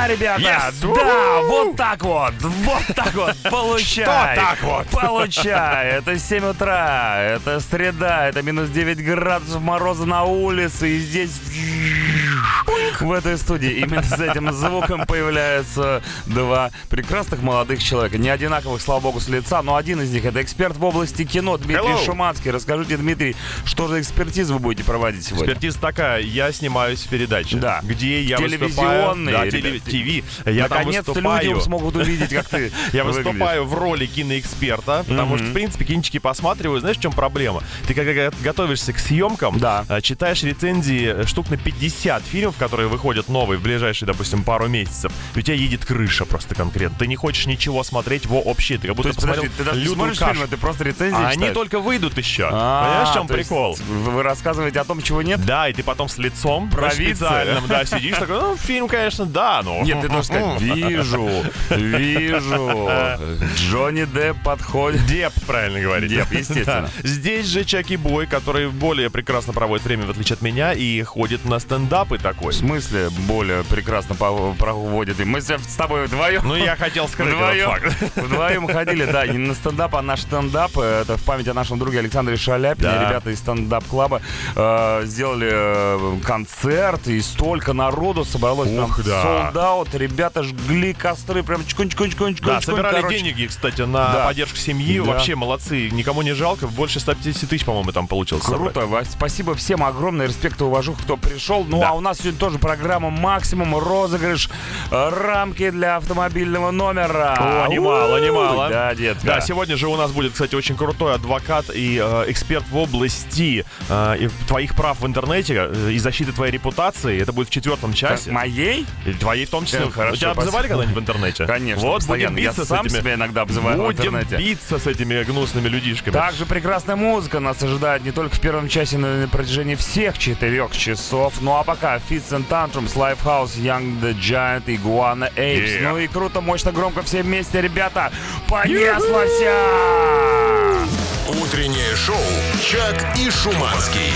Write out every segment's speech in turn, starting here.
Да, ребята, Yes! да, вот так вот, вот так вот, получай. Что так вот? Получай, это 7 утра, это среда, это минус 9 градусов мороза на улице, и здесь в этой студии именно с этим звуком появляются два прекрасных молодых человека. Не одинаковых, слава богу, с лица, но один из них это эксперт в области кино Дмитрий Hello. Шуманский. Расскажите, Дмитрий, что за экспертизу вы будете проводить сегодня? Экспертиза такая, я снимаюсь в передаче, Да. где я выступаю... Да, теле- ТВ. Я там Наконец-то выступаю. люди смогут увидеть, как ты Я выступаю в роли киноэксперта, потому что, в принципе, кинчики посматриваю. Знаешь, в чем проблема? Ты когда готовишься к съемкам, Да. а, читаешь рецензии штук на 50 фильмов, которые выходят новые в ближайшие, допустим, пару месяцев. И у тебя едет крыша просто конкретно. Ты не хочешь ничего смотреть вообще. Ты как То будто посмотрел ты даже смотришь фильмы, ты просто рецензии А они только выйдут еще. А, Понимаешь, в чем прикол? Вы рассказываете о том, чего нет? Да, и ты потом с лицом Провидцы. специальным, да, сидишь такой, ну, фильм, конечно, да, но... Нет, ты должен сказать, вижу, вижу, Джонни Депп подходит. Деп, правильно говорить. Депп, естественно. Здесь же Чаки Бой, который более прекрасно проводит время, в отличие от меня, и ходит на стендапы такой. В смысле более прекрасно проводит? И мы с тобой вдвоем... Ну, я хотел этот Вдвоем, факт. вдвоем ходили, да, не на стендап, а на стендап. Это в память о нашем друге Александре Шаляпине. Да. Ребята из стендап-клаба э, сделали э, концерт, и столько народу собралось. Ух, прям да. Вот. Ребята жгли костры, прям чкунь чкунь чкунь чкунь Да, собирали короче. деньги, кстати, на Да. поддержку семьи. Да. Вообще молодцы. Никому не жалко. Больше 150 тысяч, по-моему, там получилось. собрать. Круто, Вась. спасибо всем, огромный респект и уважуха, кто пришел. Ну, Да. а у нас сегодня тоже программа «Максимум», розыгрыш, рамки для автомобильного номера. О, немало, немало. Да, детка. Да, сегодня же у нас будет, кстати, очень крутой адвокат и э, эксперт в области э, и твоих прав в интернете э, и защиты твоей репутации. Это будет в четвертом Как часе. моей? И твоей в том числе. Э, хорошо, Тебя обзывали спасибо. когда-нибудь в интернете? Конечно, Вот, постоянно. будем Я биться с сам этими... себя иногда обзываю в Будем интернете. биться с этими гнусными людишками. Также прекрасная музыка нас ожидает не только в первом часе, но и на протяжении всех четырех часов. Ну а пока Fits and Tantrums, Lifehouse, Young the Giant, Iguana Apes. Yeah. Ну и круто, мощно, громко все вместе, ребята. Понеслась! Утреннее шоу «Чак и Шуманский».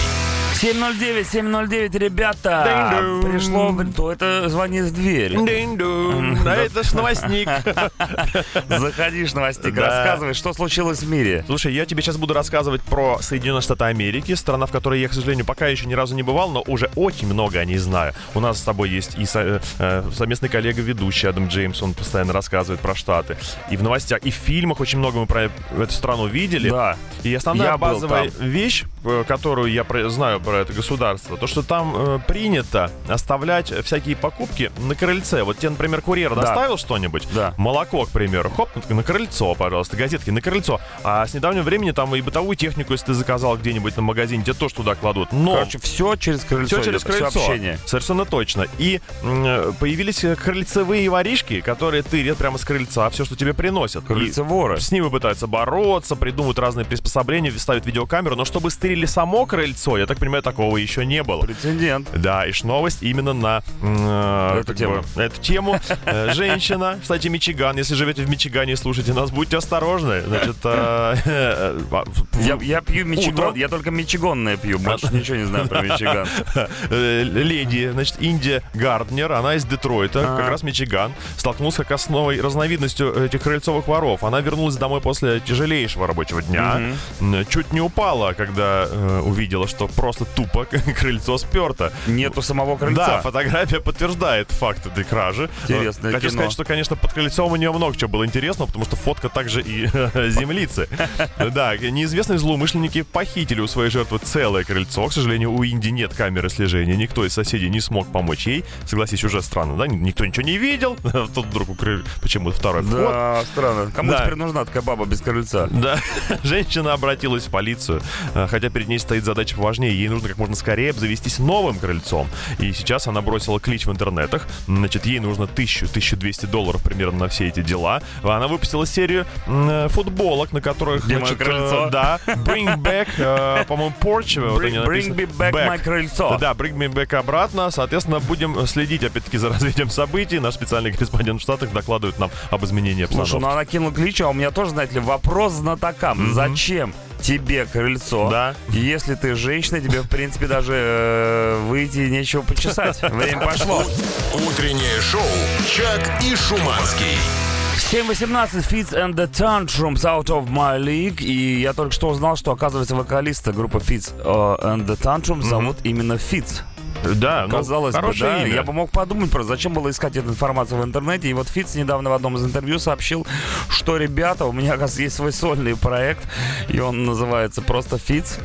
709, 709, ребята. Пришло, то это звонит в дверь. Динь-дун. Да это ж новостник. Заходишь, новостик, Да. рассказывай, что случилось в мире. Слушай, я тебе сейчас буду рассказывать про Соединенные Штаты Америки, страна, в которой я, к сожалению, пока еще ни разу не бывал, но уже очень много о ней знаю. У нас с тобой есть и со- э, совместный коллега ведущий Адам Джеймс, он постоянно рассказывает про Штаты. И в новостях, и в фильмах очень много мы про эту страну видели. Да. И основная Я базовая вещь, э, которую я знаю про это государство, то, что там э, принято оставлять всякие покупки на крыльце. Вот тебе, например, курьер Да. доставил что-нибудь, Да. молоко, к примеру, хоп, на крыльцо, пожалуйста, газетки на крыльцо. А с недавнего времени там и бытовую технику, если ты заказал где-нибудь на магазине, тебе тоже туда кладут. Но Короче, все через крыльцо. все через крыльцо. общение. Совершенно точно. И э, появились э, крыльцевые воришки, которые тырят прямо с крыльца все, что тебе приносят. И Крыльцеворы. с ними пытаются бороться, придумывают разные приспособления, ставят видеокамеру, но чтобы стырили само крыльцо, я так понимаю, такого еще не было. Прецедент. Да, и ж новость именно на э, Эту тему. бы, эту тему. Э, Женщина, кстати, Мичиган. Если живете в Мичигане и слушаете нас, будьте осторожны. Значит, э, э, в- Я, я пью Мичиган, Утром? я только Мичиганное пью, больше ничего не знаю про Мичиган. э, леди, значит, Индия Гарднер, она из Детройта, А. как раз Мичиган, столкнулась как с новой разновидностью этих крыльцовых воров. Она вернулась домой после тяжелейшего рабочего дня, чуть не упала, когда э, увидела, что просто тупо крыльцо сперто. Нету самого крыльца. Да, фотография подтверждает факт этой кражи. Интересное Хочу кино. сказать, что, конечно, под крыльцом у нее много чего было интересного, потому что фотка также и землицы. Да, неизвестные злоумышленники похитили у своей жертвы целое крыльцо. К сожалению, у Инди нет камеры слежения. Никто из соседей не смог помочь ей. Согласись, уже странно, да? Никто ничего не видел. Тут вдруг укрыли почему-то второй вход. Да, странно. Кому Да. теперь нужна такая баба без крыльца? Да, женщина обратилась в полицию, э, хотя перед ней стоит задача важнее. Ей нужно как можно скорее обзавестись новым крыльцом. И сейчас она бросила клич в интернетах. Значит, ей нужно 1000-1200 долларов примерно на все эти дела. Она выпустила серию э, футболок, на которых, Где значит, э, крыльцо? да, bring back, э, по-моему, porch. вот Bring, они bring me back, Back. my крыльцо. Да, bring me back обратно. Соответственно, будем следить, опять-таки, за развитием событий. Наш специальный корреспондент в Штатах докладывает нам об изменении обстановки. Слушай, ну она кинула клич, а у меня тоже, знаете ли, вопрос знатокам. Зачем тебе крыльцо. Да. Если ты женщина, тебе, в принципе, даже э, выйти нечего почесать. Время пошло. Утреннее шоу «Чак и Шуманский». 7.18 Fits and the Tantrums Out of My League. И я только что узнал, что, оказывается, вокалиста группы Fits э, and the Tantrums зовут именно Fits. Да, ну, Казалось бы, да. имя. Я бы мог подумать просто, зачем было искать эту информацию в интернете. И вот Фиц недавно в одном из интервью сообщил, что, ребята, у меня, оказывается, есть свой сольный проект, и он называется просто Фиц.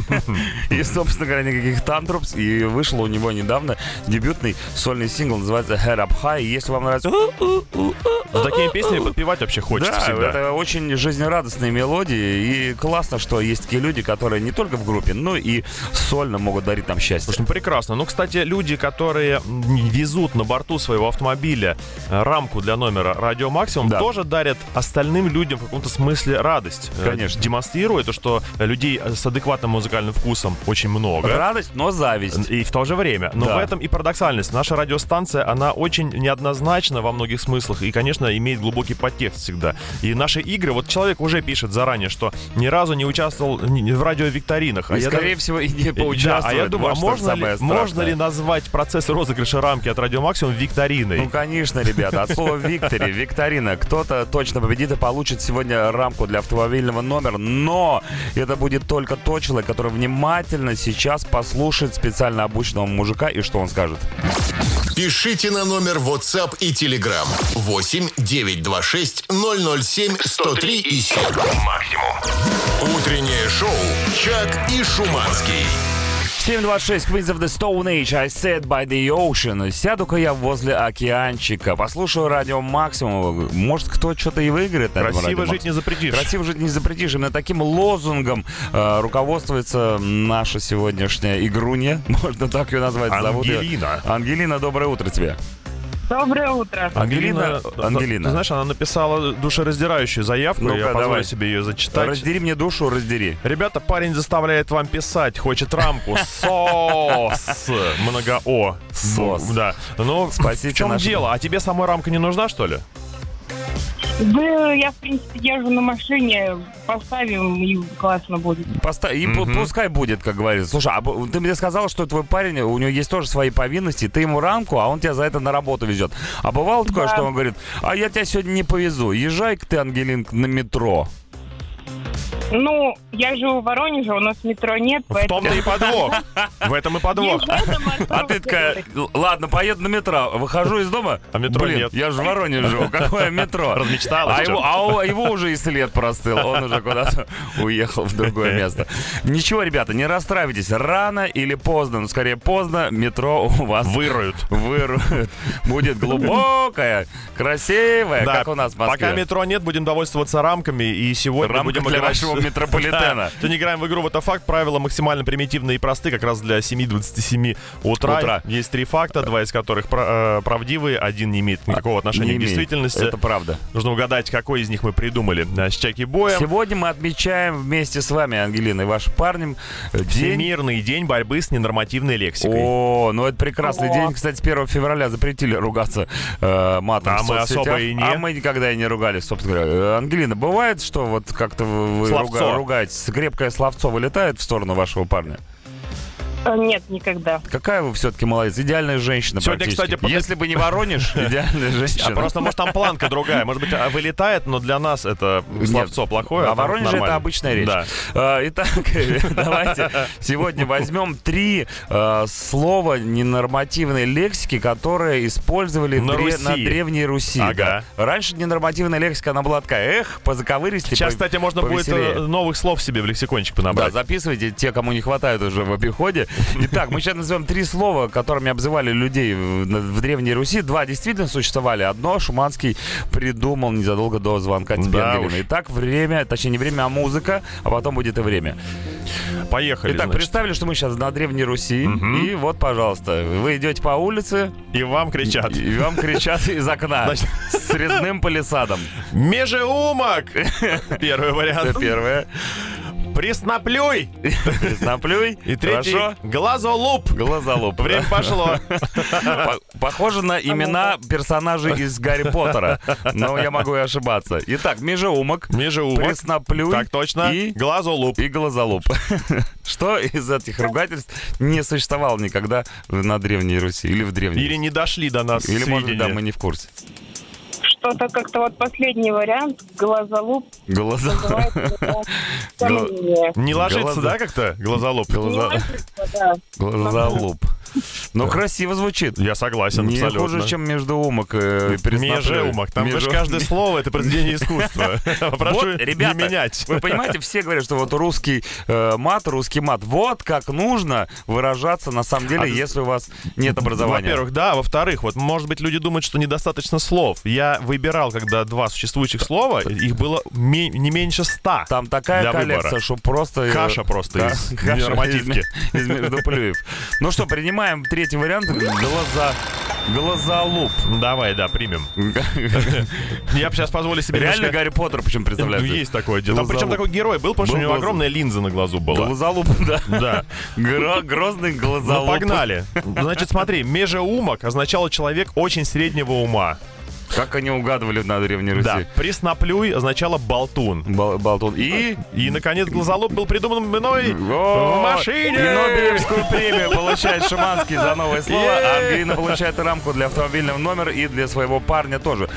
И, собственно говоря, никаких тантрупс. И вышел у него недавно дебютный сольный сингл, называется Head Up High. И если вам нравится С такими песнями подпевать вообще хочется да, всегда. это очень жизнерадостные мелодии. И классно, что есть такие люди, которые не только в группе, но и сольно могут дарить нам счастье. Слушай, ну прекрасно. Ну, кстати, люди, которые везут на борту своего автомобиля э, рамку для номера Радио Максимум, Да. тоже дарят остальным людям в каком-то смысле радость. Э, Конечно. Демонстрируя то, что людей с адекватным музыкальным вкусом очень много. Радость, но зависть. И в то же время. Но Да. в этом и парадоксальность. Наша радиостанция, она очень неоднозначна во многих смыслах. И, конечно, имеет глубокий подтекст всегда. И наши игры, вот человек уже пишет заранее, что ни разу не участвовал в радиовикторинах. И, я скорее даже- всего, и не Да, поучаствует. а я думаю, а можно ли, самое можно ли назвать процесс розыгрыша рамки от Радио Максимум викториной? Ну, конечно, ребята, от слова «виктори», «викторина». Кто-то точно победит и получит сегодня рамку для автомобильного номера, но это будет только тот человек, который внимательно сейчас послушает специально обученного мужика и что он скажет. Пишите на номер WhatsApp и Telegram 8 926 007 103 и 7. Максимум. Утреннее шоу «Чак и Шуманский». 726 Queens of the Stone Age, I said by the ocean. Сяду-ка я возле океанчика, послушаю радио Максимум. Может, кто что-то и выиграет на Красиво жить не запретишь. Красиво жить не запретишь. Именно таким лозунгом э, руководствуется наша сегодняшняя игрунья. Можно так ее назвать. Зовут её- Ангелина. Ангелина, доброе утро тебе. Доброе утро. Ангелина, э, Ангелина. Ты знаешь, она написала душераздирающую заявку, Ну-ка, я позволю давай. себе ее зачитать. Раздери мне душу, раздери. Ребята, парень заставляет вам писать, хочет рамку. Сос. Много О. Сос. Да. Ну, Спасите в чем дело? А тебе самой рамка не нужна, что ли? Да, я, в принципе, езжу на машине, поставим, и классно будет. Поста- И пу- пускай будет, как говорится. Слушай, а ты мне сказал, что твой парень, у него есть тоже свои повинности, ты ему рамку, а он тебя за это на работу везет. А бывало такое, Да. что он говорит, а я тебя сегодня не повезу, езжай-ка ты, Ангелинка, на метро. Ну, я живу в Воронеже, у нас метро нет, В поэтому... том-то и подвох. В этом и подвох. Маршрутке. А ты такая, «Л- ладно, поеду на метро, выхожу из дома, А метро блин, нет. я же в Воронеже живу, какое метро? Размечталась, А его, а его уже и след простыл, он уже куда-то уехал в другое место. Ничего, ребята, не расстраивайтесь, рано или поздно, ну скорее поздно, метро у вас Выруют. вырует. Будет глубокая, красивая, Да, как у нас в Москве. пока метро нет, будем довольствоваться рамками. И сегодня Рамка будем для играть... вашего метрополитена. Сегодня играем в игру «Вот это факт». Правила максимально примитивные и просты, как раз для 7.27 утра. Утра. Есть три факта, два из которых э, правдивые, один не имеет никакого отношения Не к действительности. Это правда. Нужно угадать, какой из них мы придумали. Да, С Чаки Боем. Сегодня мы отмечаем вместе с вами, Ангелина, и вашим парнем э, день Всемирный день борьбы с ненормативной лексикой. О, ну это прекрасный О. день. Кстати, с 1 февраля запретили ругаться э, матом А в мы соцсетях. особо и не. А мы никогда и не ругались, собственно говоря. Э, Ангелина, бывает, что вот как-то вы, вы Словцо. руга- ругаетесь, крепкое словцо вылетает в сторону вашего парня? Э, Нет, никогда. Какая вы все-таки молодец, идеальная женщина Сегодня, кстати, под- Если бы не Воронеж, идеальная женщина. А просто, может, там планка другая. Может быть, а, вылетает, но для нас это словцо плохое. А там Воронеже это обычная речь. Да. Э, Итак, давайте сегодня возьмем три э, слова ненормативной лексики, которые использовали На дре- Руси. на Древней Руси. Ага. да. Раньше ненормативная лексика, она была такая, эх, позаковыристей, Сейчас, по- кстати, можно будет повеселее. новых слов себе в лексикончик Да, понабрать. записывайте те, кому не хватает уже в обиходе. Итак, мы сейчас назовем три слова, которыми обзывали людей в, Древней Руси. Два действительно существовали. Одно Шуманский придумал незадолго до звонка тебе, Да Ангелина. Итак, время, точнее не время, а музыка, а потом будет и время. Поехали. Итак, значит. представили, что мы сейчас на Древней Руси. И вот, пожалуйста, вы идете по улице, И вам кричат. и вам кричат из окна Значит- с резным палисадом. Межеумок! Первый Это вариант. первое. Пресноплюй. Пресноплюй. И третий Хорошо. глазолуп. Глазолуп. Время пошло. По- Похоже на имена персонажей из Гарри Поттера. Но я могу и ошибаться. Итак, межеумок, Межеумок. пресноплюй Так точно. и, Глазолуп. и глазолуп. Что из этих ругательств не существовало никогда на Древней Руси или в Древней Или не дошли до нас Или, может, да, мы не в курсе. Что-то как-то вот последний вариант, глазолуп, Глаза... Не ложится, Глаза- да, как-то? Глазолуп. Не Ложится, да. Но красиво звучит. Я согласен, Не абсолютно. хуже, чем междуумок э, и пресноплюй. Межеумок. Там Межу- же каждое слово это произведение искусства. Прошу не менять. Вы понимаете, все говорят, что вот русский э, мат, русский мат. Вот как нужно выражаться на самом деле, А, если у вас нет образования. Во-первых, да. Во-вторых, вот, может быть, люди думают, что недостаточно слов. Я выбирал, когда два существующих слова, их было не меньше ста. Там такая коллекция, что просто... э, Каша просто из нормативки. Из, из междуплюев. Ну что, принимаем третий вариант. Глаза... Глазолуп. Давай, да, примем. Я бы сейчас позволю себе Реально немножко- Гарри Поттер причем Ну, представляет. есть такое дело. Там причем такой герой был, потому что у него глаз- огромная линза на глазу была. Глазолуп, да. Да. Гро- Грозный Ну, глазолуп. погнали. Значит, смотри, межеумок означало человек очень среднего ума. Как они угадывали на Древней Руси? Да. Пресноплюй означало болтун. Бол- Болтун. И... И, наконец, глазолуп был придуман мной О, в машине. И Нобелевскую премию получает Шиманский за новое слово. Е-е-е. Ангелина получает рамку для автомобильного номера и для своего парня тоже.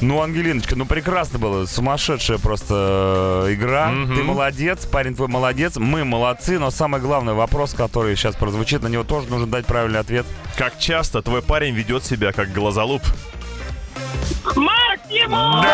Ну, Ангелиночка, ну прекрасно было. Сумасшедшая просто э, игра. Ты молодец, парень твой молодец. Мы молодцы, но самый главный вопрос, который сейчас прозвучит, на него тоже нужно дать правильный ответ. Как часто твой парень ведет себя как глазолуп? My Максимум!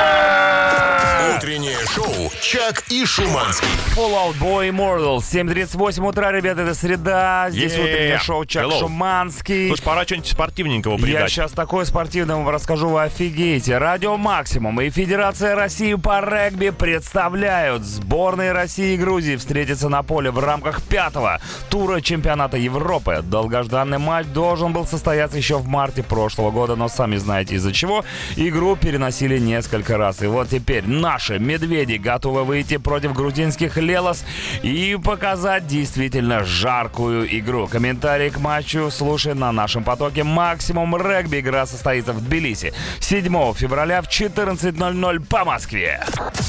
Утреннее шоу «Чак и Шуманский». Fallout Boy Immortal. 7.38 утра, ребята, это среда. Здесь Yeah. утреннее шоу Чак Hello. Шуманский. Слушай, пора что-нибудь спортивненького Я придать. сейчас такое спортивное вам расскажу, вы офигеете. Радио Максимум и Федерация России по регби представляют. Сборные России и Грузии встретятся на поле в рамках пятого тура чемпионата Европы. Долгожданный матч должен был состояться еще в марте прошлого года, но сами знаете из-за чего. Игру переносили несколько раз. И вот теперь наши медведи готовы выйти против грузинских Лелос и показать действительно жаркую игру. Комментарии к матчу слушай на нашем потоке Максимум Регби. Игра состоится в Тбилиси 7 февраля в 14.00 по Москве.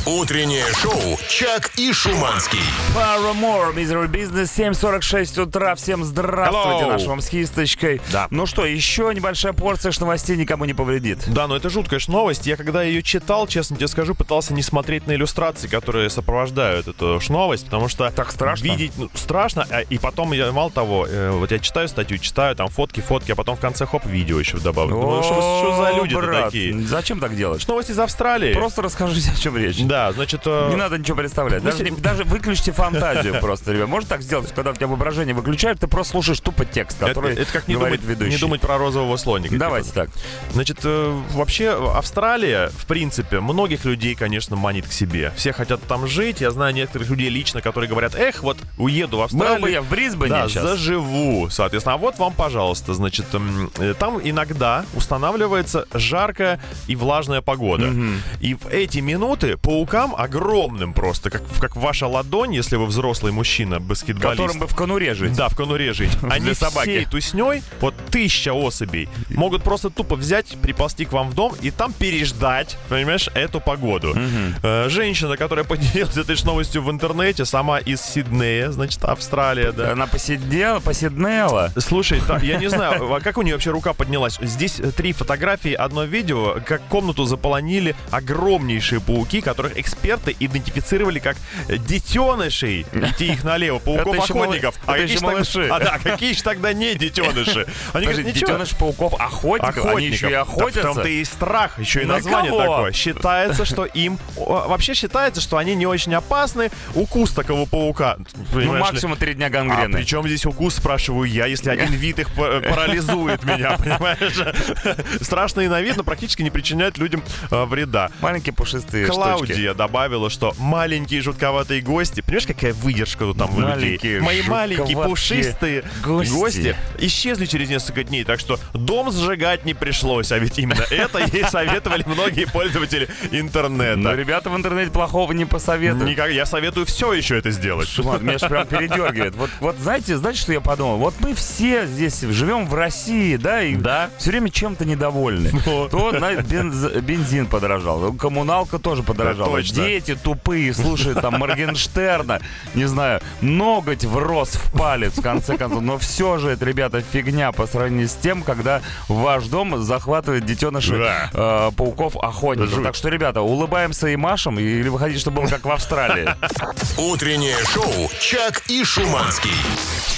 Утреннее шоу «Чак и Шуманский». Paramore, Misery Business, 7.46 утра. Всем здравствуйте, Hello. наш вам с кисточкой. Да. Ну что, еще небольшая порция новостей никому не повредит. Да, но это жуткая новость. Я когда ее читал, честно тебе скажу, пытался не смотреть на иллюстрации, которые сопровождают эту новость, потому что... Так страшно? Видеть ну, страшно, а, и потом, я, мало того, э, вот я читаю статью, читаю, там фотки, фотки, а потом в конце хоп, видео еще добавлю. Думаю, что, что за люди такие? Зачем так делать? Что новость из Австралии? Просто расскажите, о чем речь. Да, значит... э, Не надо ничего представлять. ну, Даже, не- даже выключите фантазию просто, ребят. Можно так сделать, когда у тебя воображение выключают, ты просто слушаешь тупо текст, это, который это как не говорит думать, ведущий. не думать про розового слоника. Давайте типа. так. Значит, э, вообще Австралия, в принципе, многих людей, конечно, манит к себе. Все хотят там жить. Я знаю некоторых людей лично, которые говорят, эх, вот уеду в Австралию. Был бы я в Брисбене Да, сейчас. заживу, соответственно. А вот вам, пожалуйста, значит, м, э, там иногда устанавливается жаркая и влажная погода. И в эти минуты паукам огромным просто, как, как ваша ладонь, если вы взрослый мужчина, баскетболист. Которым бы в конуре жить. Да, в конуре жить. Они Для собаки. всей тусней, вот тысяча особей, могут просто тупо взять, приползти к вам в дом и там переждать, понимаешь, эту погоду. Э, женщина, которая поделилась этой новостью в интернете, сама из Сиднея, значит, Австралия, да. Она посидела, поседнела. Слушай, та- я не знаю, а как у нее вообще рука поднялась? Здесь э, три фотографии, одно видео, как комнату заполонили огромнейшие пауки, которых эксперты идентифицировали как детенышей. Идти их налево, пауков-охотников. Это еще какие малыши. А да, какие же тогда не детеныши? Они говорят, детеныш пауков охотников, они еще и охотятся. в том-то и страх, еще и название кого? такое. Считается, что им... Вообще считается, что они не очень опасны. Укус такого паука. ну, максимум три дня а гангрены. при чем здесь укус, спрашиваю я, если один вид их па- парализует меня, понимаешь? Страшно и на вид, но практически не причиняет людям э, вреда. Маленькие пушистые. Клаудия добавила, что маленькие жутковатые гости, понимаешь, какая выдержка тут там у людей? Мои маленькие пушистые гости. исчезли через несколько дней, так что дом сжигать не пришлось, а ведь именно это ей советовали многие пользователи интернета. Но ребята в интернете плохого не посоветуешь. Никак, я советую все еще это сделать. Шумат, меня же прям передергивает. Вот, вот знаете, знаете, что я подумал? Вот мы все здесь живем в России, да, и Да. все время чем-то недовольны. Ну. То на- бенз- бензин подорожал, коммуналка тоже подорожала. точно. Дети тупые слушают там Моргенштерна, не знаю, ноготь врос в палец, в конце концов. Но все же это, ребята, фигня по сравнению с тем, когда ваш дом захватывает детеныши Да. э, пауков охотников. Жуть. Так что, ребята, улыбаемся и машем, или выходить, чтобы было как в Австралии. Утреннее шоу «Чак и Шуманский».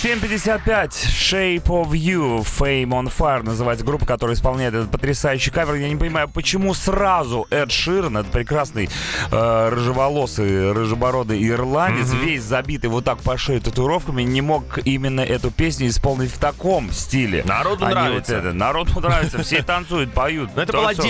7.55 Shape of You Fame on Fire называется группа, которая исполняет этот потрясающий кавер. Я не понимаю, почему сразу Эд Ширен, этот прекрасный э, рыжеволосый, рыжебородый ирландец, весь забитый вот так по шее татуировками, не мог именно эту песню исполнить в таком стиле. Народу А нравится. вот это. Народу нравится, все танцуют, поют. Но это То была всё.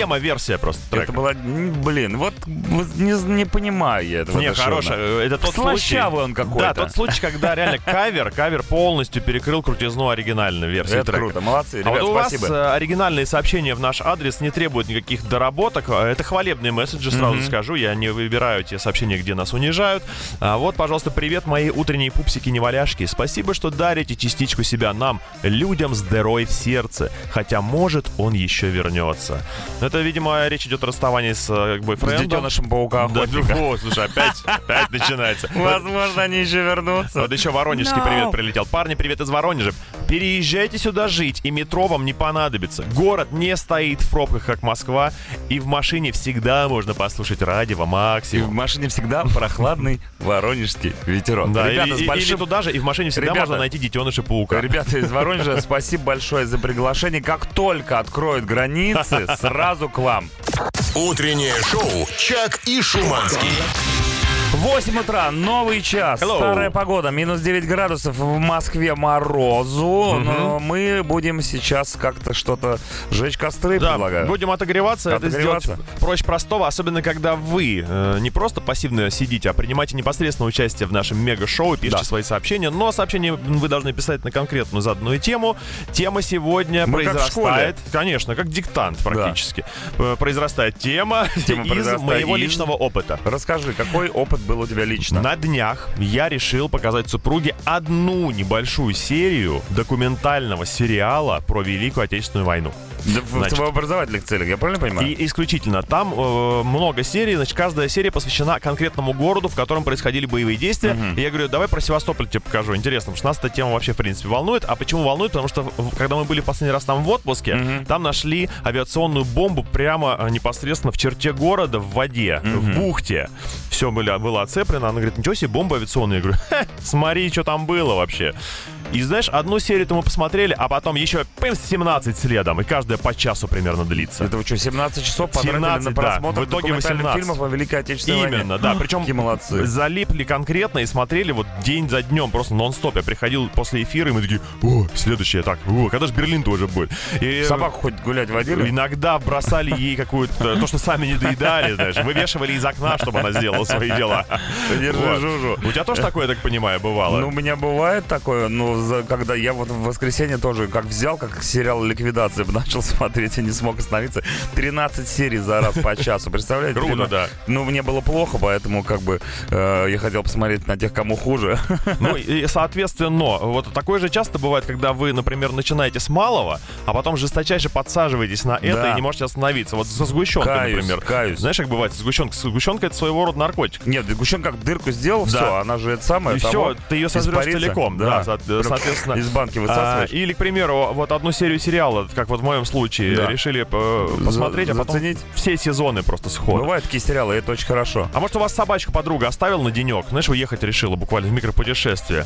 Демо-версия просто Это трека. была, м, блин, вот вот не, не понимаю я этого. Не, хорошая. Это тот случай. Он какой-то. Да, тот случай, когда реально кавер, кавер полностью перекрыл крутизну оригинальной версии Это трека. круто, молодцы, А вот ребят, у вас спасибо. э, оригинальные сообщения в наш адрес не требуют никаких доработок. А Это хвалебные месседжи, сразу скажу. Я не выбираю те сообщения, где нас унижают. А вот, пожалуйста, привет, мои утренние пупсики-неваляшки. Спасибо, что дарите частичку себя нам, людям с дырой в сердце. Хотя, может, он еще вернется. Это, видимо, речь идет о расставании с э, С бойфрендом. детенышем паука Да, о, слушай, опять, опять начинается. Возможно, они еще вернутся. Вот еще воронежский привет прилетел. Парни, привет из Воронежа. Переезжайте сюда жить, и метро вам не понадобится. Город не стоит в пробках, как Москва, и в машине всегда можно послушать радио И в максимум. машине всегда прохладный воронежский ветерок. Да, Ребята, или, с или большим... туда же, и в машине всегда Ребята. можно найти детеныша паука. Ребята из Воронежа, спасибо большое за приглашение. Как только откроют границы, сразу к вам. Утреннее шоу «Чак и Шуманский». 8 утра, новый час, Hello. старая погода, минус 9 градусов в Москве морозу. Но мы будем сейчас как-то что-то жечь костры, Да, предлагаю. будем отогреваться. Это Отогреваться. сделать проще простого, особенно когда вы э, не просто пассивно сидите, а принимаете непосредственное участие в нашем мега-шоу, пишите Да. свои сообщения. Но сообщения вы должны писать на конкретную заданную тему. Тема сегодня Мы как произрастает, конечно, как диктант практически. Э, Произрастает тема, Тема из произрастает моего из- личного опыта. Расскажи, какой опыт был у тебя лично? На днях я решил показать супруге одну небольшую серию документального сериала про Великую Отечественную войну. Да, Значит. в образовательных целях, я правильно понимаю? И исключительно. Там э, много серий, значит, каждая серия посвящена конкретному городу, в котором происходили боевые действия. И я говорю, давай про Севастополь тебе покажу. Интересно, потому что нас эта тема вообще, в принципе, волнует. А почему волнует? Потому что, когда мы были в последний раз там в отпуске, там нашли авиационную бомбу прямо э, непосредственно в черте города, в воде, в бухте. Все было, было оцеплено. Она говорит, ничего себе, бомба авиационная. Я говорю, «Ха, смотри, что там было вообще. И знаешь, одну серию-то мы посмотрели, а потом еще пым, 17 следом. И каждая по часу примерно длится. Это вы что, 17 часов потратили 17, на да. просмотр В итоге документальных 18. фильмов о Великой Отечественной войне? Именно, да. Причем Какие молодцы. залипли конкретно и смотрели вот день за днем, просто нон-стоп. Я приходил после эфира, и мы такие, о, следующее, так, о, когда же Берлин тоже будет? И, Собаку хоть гулять водили? Иногда бросали ей какую-то, то, что сами не доедали, знаешь, вывешивали из окна, чтобы она сделала свои дела. Держи жужу. У тебя тоже такое, я так понимаю, бывало? Ну, у меня бывает такое, но за- когда я вот в воскресенье тоже как взял, как сериал «Ликвидация» начал смотреть и не смог остановиться. 13 серий за раз по часу, представляете? Круто, да. Ну, мне было плохо, поэтому как бы э, я хотел посмотреть на тех, кому хуже. Ну и соответственно, вот такое же часто бывает, когда вы, например, начинаете с малого, а потом жесточайше подсаживаетесь на это Да. и не можете остановиться. Вот со сгущенкой, Каюсь, например. каюсь. Знаешь, как бывает сгущенка? Сгущенка это своего рода наркотик. Нет, сгущенка как дырку сделал, Да. все, она же это самое. И все, ты ее сожрешь целиком, да, Прям соответственно. Из банки А, высасываешь. или, к примеру, вот одну серию сериала, как вот в моем случае, Да. решили э, посмотреть, а потом заценить. все сезоны просто сходу. Бывают такие сериалы, это очень хорошо. А может, у вас собачку подруга оставила на денек? Знаешь, уехать решила буквально в микропутешествие.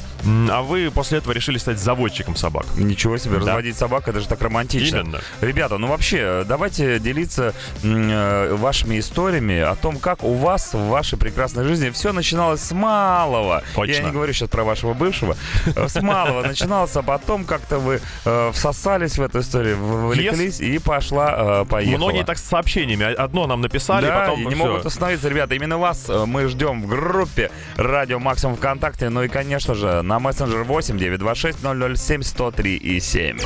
А вы после этого решили стать заводчиком собак. Ничего себе, Да. разводить собак, это же так романтично. Именно. Ребята, ну вообще, давайте делиться э, вашими историями о том, как у вас в вашей прекрасной жизни все начиналось с малого. Точно. Я не говорю сейчас про вашего бывшего. Э, С малого начиналось, а потом как-то вы э, всосались в эту историю, вовлеклись, и пошла, э, поехала. Многие так с сообщениями. Одно нам написали, да, потом и не всё. могут остановиться, ребята. Именно вас э, мы ждем в группе Радио Максимум ВКонтакте. Ну и, конечно же, на мессенджер 8 926 007 103 и 7.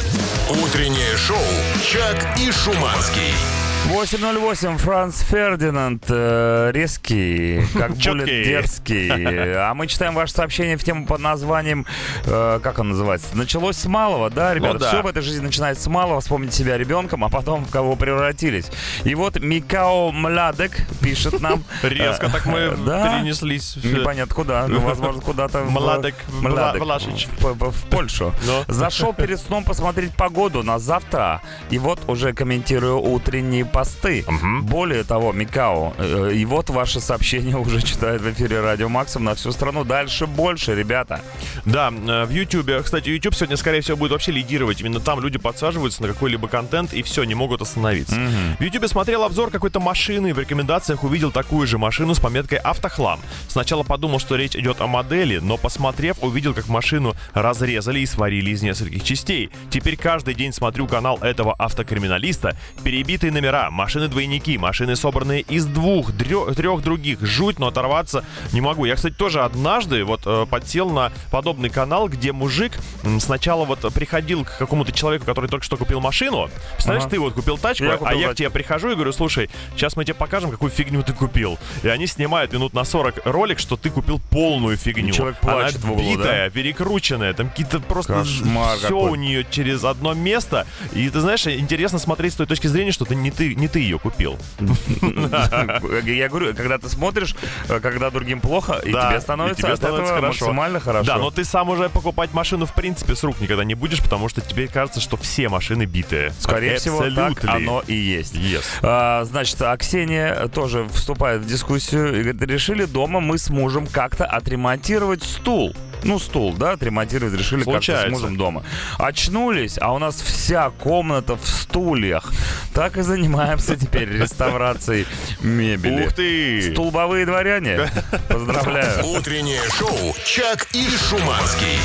Утреннее шоу «Чак и Шуманский». 808 Франц Фердинанд э, резкий, как будет дерзкий. А мы читаем ваше сообщение в тему под названием, э, как он называется? Началось с малого, да, ребята? Ну да. Все в этой жизни начинается с малого. Вспомните себя ребенком, а потом в кого превратились. И вот Микао Младек пишет нам. Резко так мы Э, перенеслись. Непонятно куда. Ну, возможно, куда-то. Младек. Влашич. В, Польшу. Ну. Зашел перед сном посмотреть погоду на завтра. И вот уже комментирую утренние посты. Более того, Микао, э, и вот ваше сообщение уже читает в эфире Радио Максим на всю страну. Дальше больше, ребята. Да, э, в YouTube. Кстати, YouTube сегодня, скорее всего, будет вообще лидировать. Именно там люди подсаживаются на какой-либо контент и все, не могут остановиться. В YouTube смотрел обзор какой-то машины и в рекомендациях увидел такую же машину с пометкой «Автохлам». Сначала подумал, что речь идет о модели, но посмотрев, увидел, как машину разрезали и сварили из нескольких частей. Теперь каждый день смотрю канал этого автокриминалиста. Перебитые номера, машины-двойники, машины, собранные из двух, трех других. Жуть, но оторваться не могу. Я, кстати, тоже однажды вот э, подсел на подобный канал, где мужик сначала вот приходил к какому-то человеку, который только что купил машину. Представляешь, Ага. ты вот купил тачку, Я а купил я к тебе прихожу и говорю, слушай, сейчас мы тебе покажем, какую фигню ты купил. И они снимают минут на 40 ролик, что ты купил полную фигню. И человек плачет Она битая, перекрученная, там какие-то просто Кошмар все какой. у нее через одно место. И ты знаешь, интересно смотреть с той точки зрения, что ты не ты, не ты ее купил. Я говорю, когда ты смотришь, э, когда другим плохо, и тебе становится от этого максимально хорошо. Да, но ты сам уже покупать машину в принципе с рук никогда не будешь, потому что тебе кажется, что все машины битые. Скорее всего, так оно и есть. А, значит, а Ксения тоже вступает в дискуссию и говорит, решили дома мы с мужем как-то отремонтировать стул. Ну, стул, да, отремонтировать решили как-то с Случается. мужем дома. Очнулись, а у нас вся комната в стульях. Так и занимаемся теперь реставрацией мебели. Ух ты! Столбовые дворяне. Поздравляю. Утреннее шоу «Чак и Шуманский».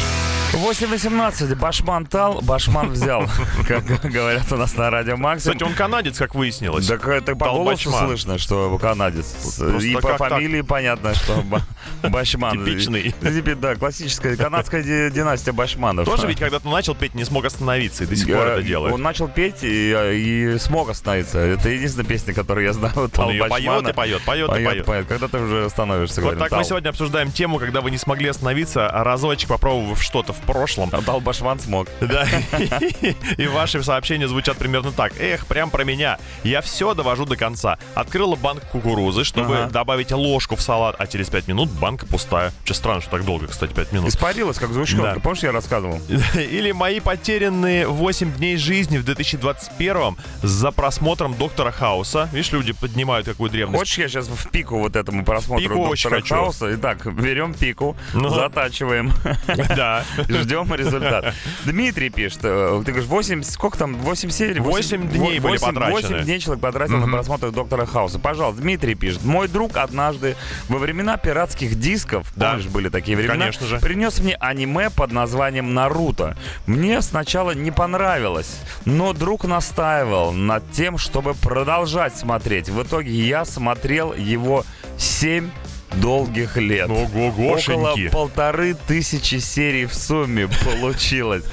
8.18. Башман тал, башман взял. Как говорят у нас на радио Максим. Кстати, он канадец, как выяснилось. Так это по голосу слышно, что канадец. Просто И по так? фамилии понятно, что Башман. Типичный. Типи- Да, классическая канадская ди- династия Башманов. Тоже ведь когда-то начал петь, не смог остановиться и до сих пор это делает. Он начал петь и, и смог остановиться. Это единственная песня, которую я знаю. Он ее поет и поет, поет и поет. поет. Когда ты уже становишься, Вот так мы сегодня обсуждаем тему, когда вы не смогли остановиться, а разочек попробовав что-то в прошлом. А Тал Башман смог. Да. И ваши сообщения звучат примерно так. Эх, прям про меня. Я все довожу до конца. Открыла банк кукурузы, чтобы добавить ложку в салат, а через 5 минут банка пустая. Че странно, что так долго, кстати, 5 минут. Испарилась, как звучка. Да. Помнишь, я рассказывал? Или мои потерянные 8 дней жизни в 2021 за просмотром Доктора Хауса. Видишь, люди поднимают какую древность. Хочешь, я сейчас в пику вот этому просмотру пику Доктора. Хауса? Итак, берем пику, Ну. затачиваем. Да. Ждем результат. Дмитрий пишет, э, ты говоришь, 8, сколько там, 8 серий? Восемь дней были потрачены. 8 дней человек потратил на просмотр Доктора Хауса. Пожалуйста, Дмитрий пишет, мой друг однажды во времена пиратских дисков, Да. помнишь, были такие времена, Конечно же. принес мне аниме под названием «Наруто». Мне сначала не понравилось, но друг настаивал над тем, чтобы продолжать смотреть. В итоге я смотрел его 7 долгих лет. Около Ого-гошеньки. полторы тысячи серий в сумме получилось.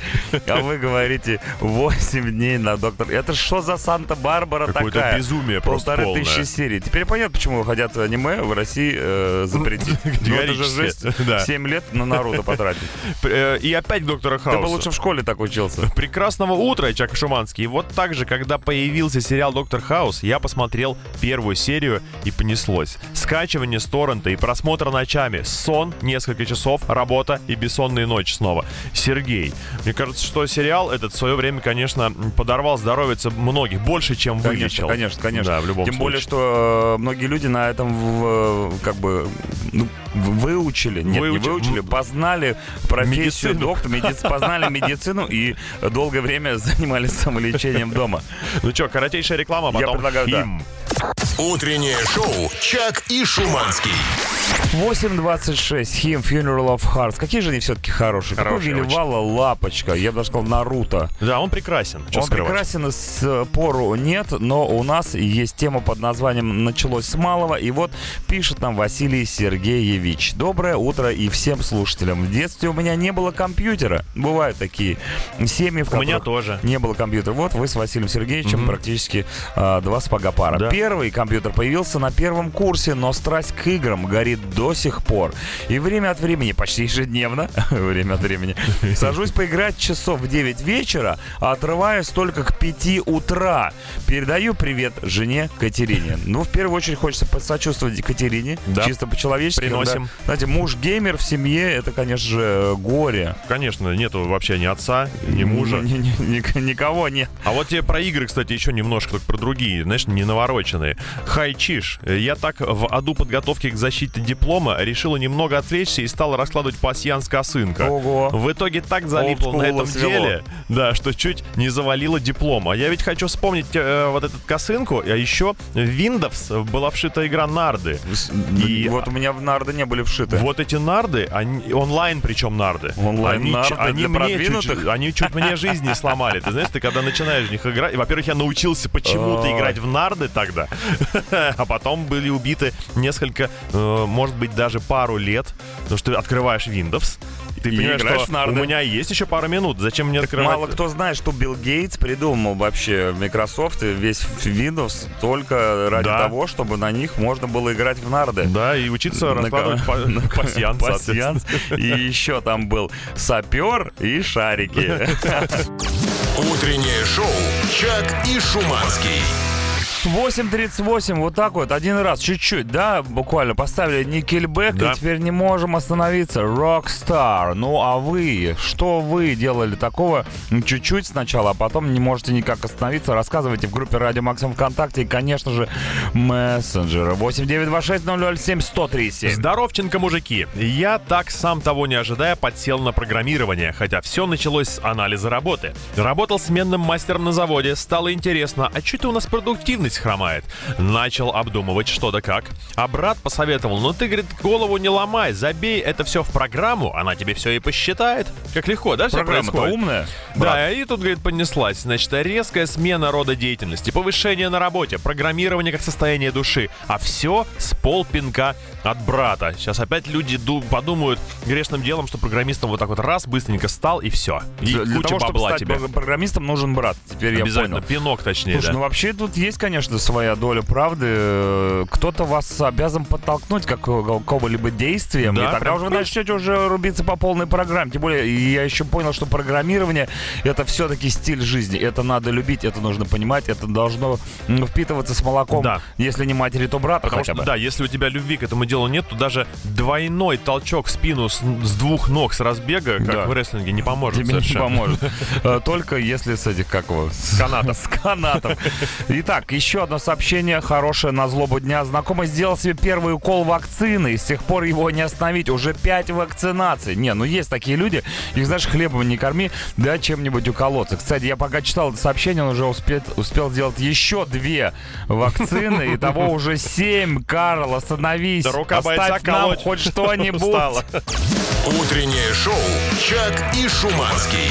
А вы говорите 8 дней на доктор. Это что за Санта-Барбара Какое-то такая? безумие просто Полторы полное. тысячи серий. Теперь понятно, почему хотят аниме в России э, запретить. Ну, это же жесть. Да. 7 лет на Наруто потратить. Э, И опять Доктора Ты Хауса. бы лучше в школе так учился. Прекрасного утра, Чак Шуманский. Вот так же, когда появился сериал «Доктор Хаус», я посмотрел первую серию и понеслось. Скачивание с торрента и просмотр ночами. Сон, несколько часов, работа и бессонные ночи снова. Сергей. Мне кажется, что сериал этот в свое время, конечно, подорвал здоровье многих. Больше, чем Конечно, вылечил. конечно, конечно. Да, в любом Тем случае. более, что э, многие люди на этом в- э, как бы ну, выучили, нет, Выучи- не выучили, познали профессию Медицину. доктора, меди- познали медицину и долгое время занимались самолечением дома. Ну что, коротейшая реклама, а Я потом предлагаю, да. Утреннее шоу «Чак и Шуманский». 8.26, Him Funeral of Hearts. Какие же они все-таки хорошие. Какой. Вилливала Лапочка. Я бы даже сказал Наруто. Да, он прекрасен. Что Он скрывать? прекрасен, с пору нет, но у нас есть тема под названием «Началось с малого». И вот пишет нам Василий Сергеевич. Доброе утро и всем слушателям. В детстве у меня не было компьютера. Бывают такие семьи, в У меня которых тоже. не было компьютера. Вот вы с Василием Сергеевичем практически а, два сапога пара. Да. Первый компьютер появился на первом курсе, но страсть к играм горит до сих пор. И время от времени, почти ежедневно, время от времени, сажусь поиграть часов в 9 вечера, а отрываюсь только к 5 утра. Передаю привет жене Катерине. Ну, в первую очередь хочется посочувствовать Екатерине, Да. чисто по-человечески. Приносим. Да. Знаете, муж-геймер в семье, это, конечно же, горе. Конечно, нету вообще ни отца, ни мужа. Ни- ни- ни- Никого нет. А вот тебе про игры, кстати, еще немножко только про другие, знаешь, не навороченные. Хай Чиш. Я так в аду подготовки к защите диплома решила немного отвлечься и стала раскладывать пасьянс косынка. Ого. В итоге так залипла на этом свело. деле, да, что чуть не завалила диплом. А я ведь хочу вспомнить э, вот этот косынку, а еще в Windows была вшита игра Нарды. И- вот у меня в нарды не были вшиты. Вот эти нарды, они, онлайн причем нарды. Онлайн они, нарды они для мне чуть, они чуть мне жизни сломали. Ты знаешь, ты когда начинаешь в них играть, во-первых, я научился почему-то играть в нарды тогда, а потом были убиты несколько, э, может быть, даже пару лет, потому что ты открываешь Windows, и ты понимаешь, что в нарды. у меня есть еще пару минут, зачем мне открывать? Мало кто знает, что Билл Гейтс придумал вообще Microsoft и весь Windows только ради Да. того, чтобы на них можно было играть в нарды. Да, и учиться раскладывать пасьянс, пасьянс. И еще там был сапер и шарики. Утреннее шоу «Чак и Шуманский». 8.38, вот так вот, один раз, чуть-чуть, да, буквально поставили Никельбэк, Да. и теперь не можем остановиться. Rockstar. Ну, а вы, что вы делали такого м, чуть-чуть сначала, а потом не можете никак остановиться? Рассказывайте в группе Радио Максим ВКонтакте и, конечно же, мессенджеры. 8926-007-1037. Здоровченко, мужики! Я так, сам того не ожидая, подсел на программирование, хотя все началось с анализа работы. Работал сменным мастером на заводе, стало интересно, а что-то у нас продуктивность хромает. Начал обдумывать что да как. А брат посоветовал, ну ты, говорит, голову не ломай, забей это все в программу, она тебе все и посчитает. Как легко, да, все Программа-то происходит? умная. брат. Да, и тут, говорит, понеслась. Значит, резкая смена рода деятельности, повышение на работе, программирование как состояние души. А все с полпинка от брата. Сейчас опять люди ду- подумают грешным делом, что программистом вот так вот раз быстренько стал и все. И Для куча того, чтобы бабла стать тебе. про- программистом, нужен брат. Теперь я Обязательно. понял. Пинок, точнее, Слушай, да. ну вообще тут есть, конечно, своя доля правды. Кто-то вас обязан подтолкнуть к какого- какого-либо действием, Да, и тогда уже начнете уже рубиться по полной программе. Тем более, я еще понял, что программирование — это все-таки стиль жизни. Это надо любить, это нужно понимать, это должно впитываться с молоком. Да. Если не матери, то брата Потому хотя что, бы. да, если у тебя любви к этому делу нет, то даже двойной толчок в спину с, с двух ног с разбега, как Да. в рестлинге, не поможет Тебе не совершенно. поможет. Э, Только если с этих, как его? С канатов. С канатом. Итак, еще одно сообщение хорошее на злобу дня. Знакомый сделал себе первый укол вакцины, и с тех пор его не остановить. Уже пять вакцинаций. Не, ну есть такие люди, их, знаешь, хлебом не корми, да чем-нибудь уколоться. Кстати, я пока читал это сообщение, он уже успел, успел сделать еще две вакцины, и того уже семь. Карл, остановись. Рука бойца Оставь нам колоть хоть что-нибудь. Утреннее шоу «Чак и Шуманский».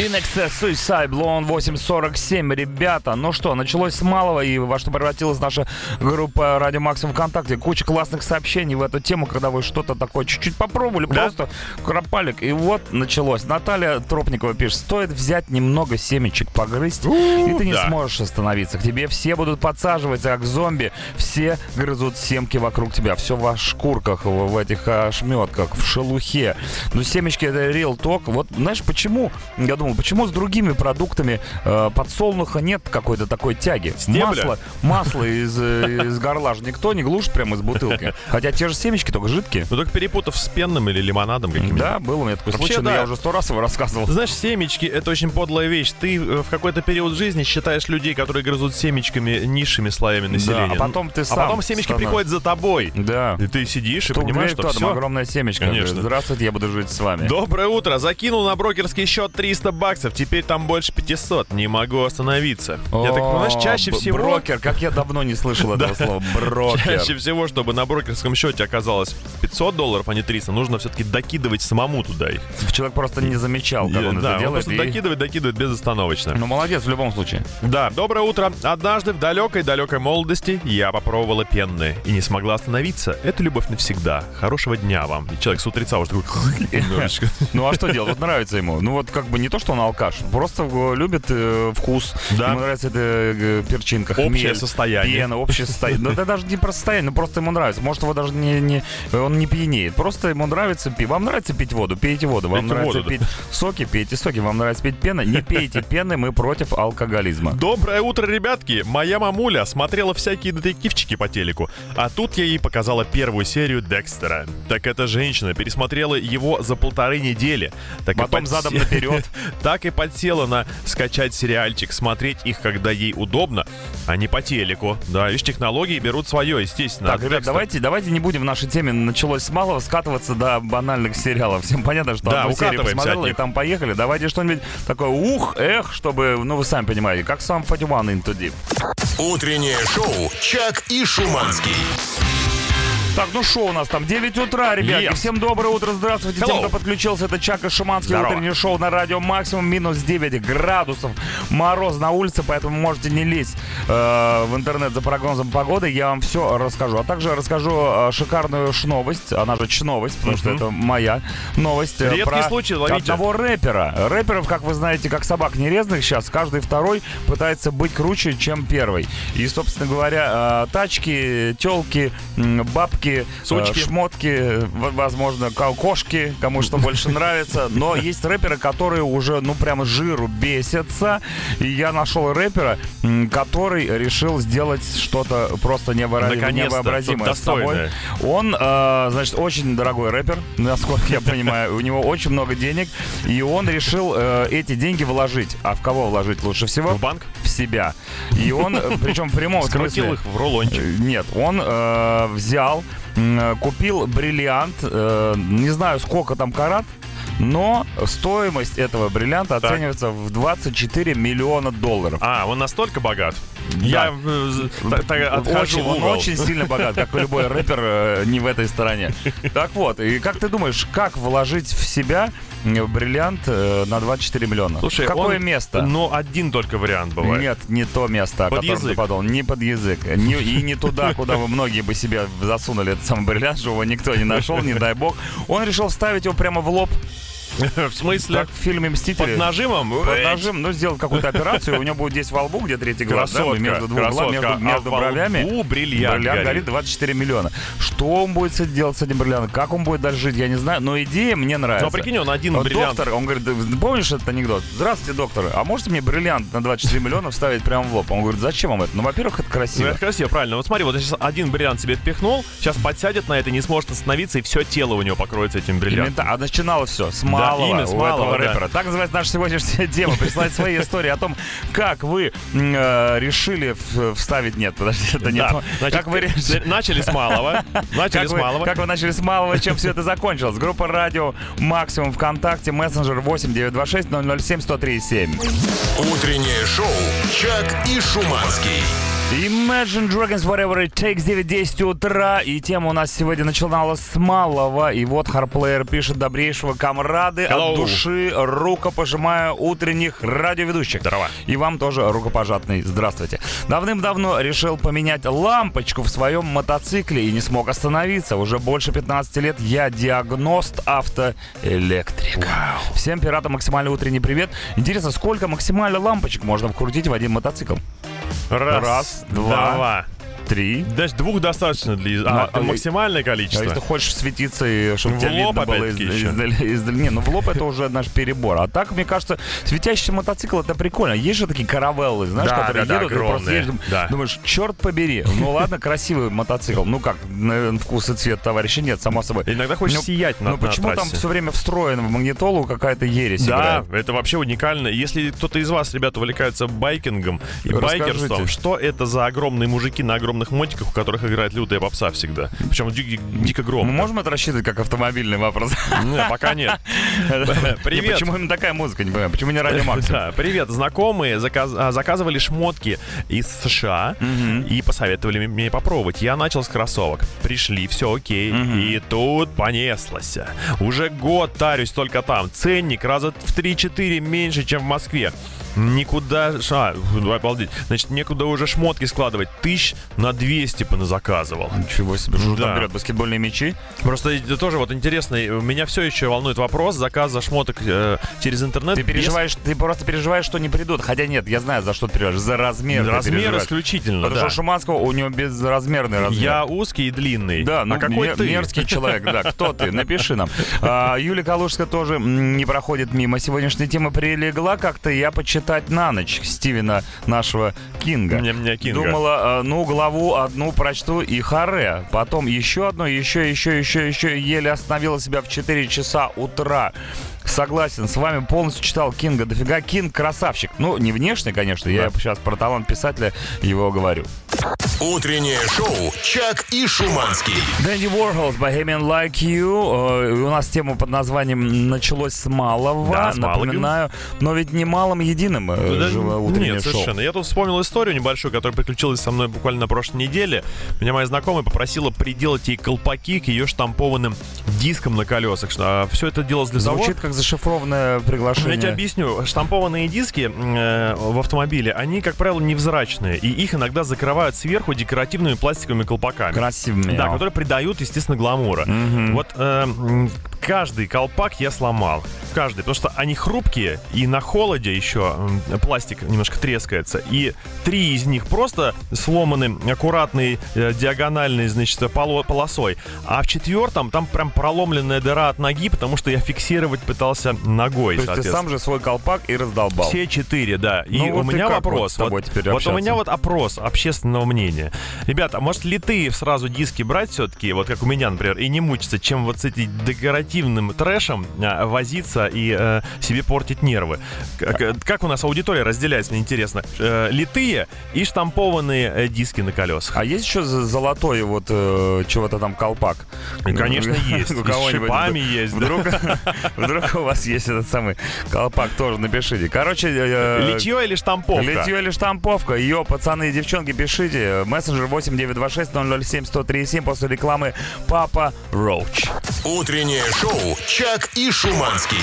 In Excess Suicide Blonde 847. Ребята, ну что, началось с малого, и во что превратилась наша группа Радио Максимум ВКонтакте. Куча классных сообщений в эту тему, когда вы что-то такое чуть-чуть попробовали, Да. просто кропалик. И вот началось. Наталья Тропникова пишет, стоит взять немного семечек погрызть, и ты не да. сможешь остановиться. К тебе все будут подсаживаться, как зомби. Все грызут семки вокруг тебя. Все в шкурках, в, в этих ошметках, в шелухе. Но семечки это real talk. Вот знаешь, почему, я думал, почему с другими продуктами э, подсолнуха нет какой-то такой тяги? Стебля? Масло, масло из, э, из горла же никто не глушит прямо из бутылки. Хотя те же семечки, только жидкие. Ну только перепутав с пенным или лимонадом каким-нибудь. Да, был у меня такой случай, но да. я уже сто раз его рассказывал. Знаешь, семечки — это очень подлая вещь. Ты э, в какой-то период жизни считаешь людей, которые грызут семечками, низшими слоями населения. а потом ты А сам потом семечки становишься. приходят за тобой. Да. И ты сидишь и Что понимаешь, что все. огромная семечка. Конечно. Здравствуйте, я буду жить с вами. Доброе утро. Закинул на брокерский счет 300 баксов, теперь там больше 500. Не могу остановиться. Я так понимаю, чаще всего... Брокер, как я давно не слышал этого слова. Брокер. Чаще всего, чтобы на брокерском счете оказалось 500 долларов, а не 300, нужно все-таки докидывать самому туда их. Человек просто не замечал, как он это делает. просто докидывает, докидывает безостановочно. Ну, молодец в любом случае. Да, доброе утро. Однажды в далекой-далекой молодости я попробовала пенные и не смогла остановиться. Это любовь навсегда. Хорошего дня вам. И человек с утреца уже такой. Ну а что делать? Вот нравится ему. Ну вот как бы не то, что он алкаш, просто любит э, вкус. Да. Ему нравится эта э, перчинка, хмель, Общее состояние. Пена, общее состояние. Ну это даже не про состояние, ну просто ему нравится. Может его даже не, не он не пьянеет. Просто ему нравится пить. Вам нравится пить воду? Пейте воду. Вам Пейте нравится воду, да. пить соки? Пейте соки. Вам нравится пить пена? Не пейте пены, мы против алкоголизма. Доброе утро, ребятки! Моя мамуля смотрела всякие детективчики по телеку, а тут я ей показала первую серию Декстера. Так эта женщина пересмотрела его за полторы недели. Так Потом задом наперед. Так и подсела на скачать сериальчик, смотреть их, когда ей удобно, а не по телеку. Да, видишь, технологии берут свое, естественно. Так, ребят, давайте, давайте не будем в нашей теме началось с малого скатываться до банальных сериалов. Всем понятно, что Да, одну серию посмотрел от и там поехали. Давайте что-нибудь такое ух, эх, чтобы, ну вы сами понимаете, как сам 41 Into Deep. Утреннее шоу «Чак и Шуманский». Так, ну что у нас там? 9 утра, ребят. Yes. Всем доброе утро, здравствуйте. Тем, Hello. кто подключился, это Чак и Шиманский Здорово. утреннее шоу на радио Максимум. Минус 9 градусов. Мороз на улице, поэтому можете не лезть э, в интернет за прогнозом погоды. Я вам все расскажу. А также расскажу э, шикарную шновость, она же чновость, потому что это моя новость. э, Редкий про случай, ловите. одного рэпера. Рэперов, как вы знаете, как собак нерезных сейчас, каждый второй пытается быть круче, чем первый. И, собственно говоря, э, тачки, телки, бабки, Сучки. э, шмотки, в- возможно, ко- кошки, кому что больше нравится. Но есть рэперы, которые уже, ну, прям жиру бесятся. И я нашел рэпера, который решил сделать что-то просто невообразимое с собой. Он, э, значит, очень дорогой рэпер, насколько я понимаю. У него очень много денег. И он решил э, эти деньги вложить. А в кого вложить лучше всего? В банк? В себя. И он, причем в прямом Скрутил смысле... их в рулончик. Нет, он взял, купил бриллиант, э, не знаю сколько там карат, но стоимость этого бриллианта Так. оценивается в 24 миллиона долларов. А, он настолько богат. Я э, з- та- та- отхожу очень, он очень сильно богат, как и любой рэпер э, не в этой стране. Так вот, и как ты думаешь, как вложить в себя э, бриллиант э, на 24 миллиона? Слушай, Какое он- место? Но один только вариант бывает. Нет, не то место, о Под котором ты язык. подумал. Не под язык. Не- и не туда, куда вы многие бы себе засунули этот самый бриллиант, чтобы его никто не нашел, не дай бог. Он решил вставить его прямо в лоб, В смысле? как в фильме «Мстители». Под нажимом? Под нажим, ну, сделал какую-то операцию, у него будет здесь во лбу, где третий глаз, да, между двух глаз, между, между А бровями. лбу бриллиант горит. горит 24 миллиона. Что он будет делать с этим бриллиантом? Как он будет дальше жить, я не знаю, но идея мне нравится. Но прикинь, он один Вот бриллиант. доктор, он говорит, «Да помнишь этот анекдот? Здравствуйте, доктор, а можете мне бриллиант на 24 миллиона вставить прямо в лоб? Он говорит, зачем вам это? Ну, во-первых, это Ну, красиво. это красиво, правильно. Вот смотри, вот сейчас один бриллиант себе впихнул, сейчас подсядет на это, не сможет остановиться, и все тело у него покроется этим бриллиантом. А начиналось все с малого именно с у малого, этого да. рэпера. Так называется наша сегодняшняя тема. Присылать свои истории о том, как вы э, решили вставить... Нет, подожди, это не Да, то. значит, как вы решили... Начали с малого. Начали Как с вы, малого. как вы начали с малого, чем все это закончилось? Группа радио Максимум ВКонтакте, мессенджер 8 926 007 103 7. Утреннее шоу «Чак и Шуманский». Imagine Dragons Whatever It Takes 9.10 утра. И тема у нас сегодня начиналась с малого. И вот Харплеер пишет добрейшего комрады Hello. от души рукопожимаю утренних радиоведущих. Здорово. И вам тоже рукопожатный здравствуйте. Давным-давно решил поменять лампочку в своем мотоцикле и не смог остановиться. Уже больше 15 лет я диагност автоэлектрик. Всем пиратам максимальный утренний привет. Интересно, сколько максимально лампочек можно вкрутить в один мотоцикл? Раз, Раз, два, два. Три. Даже двух достаточно для... Ну, А, а, максимальное А количество. если ты хочешь светиться, и чтобы В тебя лоб видно было из- издали- Не, ну в лоб это уже наш перебор. А так, мне кажется, светящийся мотоцикл это прикольно. Есть же такие каравеллы, знаешь, Да, которые да, да, едут, просто огромные. едешь, Да. думаешь, черт побери. Ну ладно, красивый мотоцикл. Ну как, на вкус и цвет товарища нет, само собой. Иногда хочется Ну, сиять на, Ну на почему там трассе. все время встроен в магнитолу какая-то ересь Да, играет? это вообще уникально. Если кто-то из вас, ребята, увлекается байкингом и Расскажите. байкерством, что это за огромные мужики на огромных подобных мотиках, у которых играет лютая попса всегда. Причем ди- дико Мы громко. можем это рассчитывать как автомобильный вопрос? Не, пока нет. Не, Привет. Почему именно такая музыка, не понимаю? Почему не радио Максимум? Да, привет. Знакомые а, заказывали шмотки из США и посоветовали мне попробовать. Я начал с кроссовок. Пришли, все окей. И тут понеслось. Уже год тарюсь только там. Ценник раза в 3-4 меньше, чем в Москве. Никуда... ну, обалдеть. Значит, некуда уже шмотки складывать. Тысяч на 200 поназаказывал. Ничего себе, что Да. там берет баскетбольные мячи? Просто это тоже вот интересно, меня все еще волнует вопрос заказа шмоток э, через интернет. Ты без переживаешь, ты просто переживаешь, что не придут. Хотя нет, я знаю, за что ты переживаешь. За размер. Размер исключительно, Потому да. что Шуманского у него безразмерный размер. Я узкий и длинный. Да, ну а какой мер- ты? мерзкий человек, да. Кто ты? Напиши нам. А, Юлия Калужская тоже не проходит мимо. Сегодняшняя тема прилегла как-то я почитать на ночь Стивена нашего Кинга. Мне- мне Кинга. Думала, а, ну, главу одну прочту и харе. Потом еще одну, еще, еще, еще, еще. Еле остановила себя в 4 часа утра. Согласен, с вами полностью читал Кинга. Дофига Кинг красавчик. Ну, не внешне, конечно. Я сейчас про талант писателя его говорю. Утреннее шоу «Чак и Шуманский». Дэнди Уорхол, Bohemian Like You. Э, У нас тема под названием «Началось с малого». Да, с. Напоминаю, но ведь не малым единым э, Да, утреннее Нет, шоу. совершенно. Я тут вспомнил историю небольшую, которая приключилась со мной буквально на прошлой неделе. Меня моя знакомая попросила приделать ей колпаки к ее штампованным дискам на колесах. Что, все это делалось для того... Звучит как зашифрованное Я приглашение. тебе объясню. Штампованные диски э, в автомобиле, они, как правило, невзрачные. И их иногда закрывают сверху декоративными пластиковыми колпаками. Красивыми. Да, которые придают, естественно, гламура. Вот э, каждый колпак я сломал. Каждый. Потому что они хрупкие, и на холоде еще пластик немножко трескается. И три из них просто сломаны аккуратной э, диагональной, значит, поло- полосой. А в четвертом там прям проломленная дыра от ноги, потому что я фиксировать пытался ногой. То есть ты сам же свой колпак и раздолбал. Все четыре, да. И Ну у вот меня вот вопрос. вот, теперь вот у меня вот опрос общественного мнения. Ребята, а может литые сразу диски брать все-таки, вот как у меня, например, и не мучиться, чем вот с этим декоративным трэшем а, возиться и э, себе портить нервы? Как, э, как у нас аудитория разделяется, мне интересно. Э, литые и штампованные э, диски на колесах. А есть еще золотой вот э, чего-то там колпак? Конечно, есть. У И с кого-нибудь. шипами есть. Вдруг, вдруг у вас есть этот самый колпак, тоже напишите. Короче, э, Литье или штамповка? Литье или штамповка? Ее, пацаны и девчонки, пишите. Мессенджер 8926-007-1037 после рекламы Papa Roach. Утреннее шоу «Чак и Шуманский».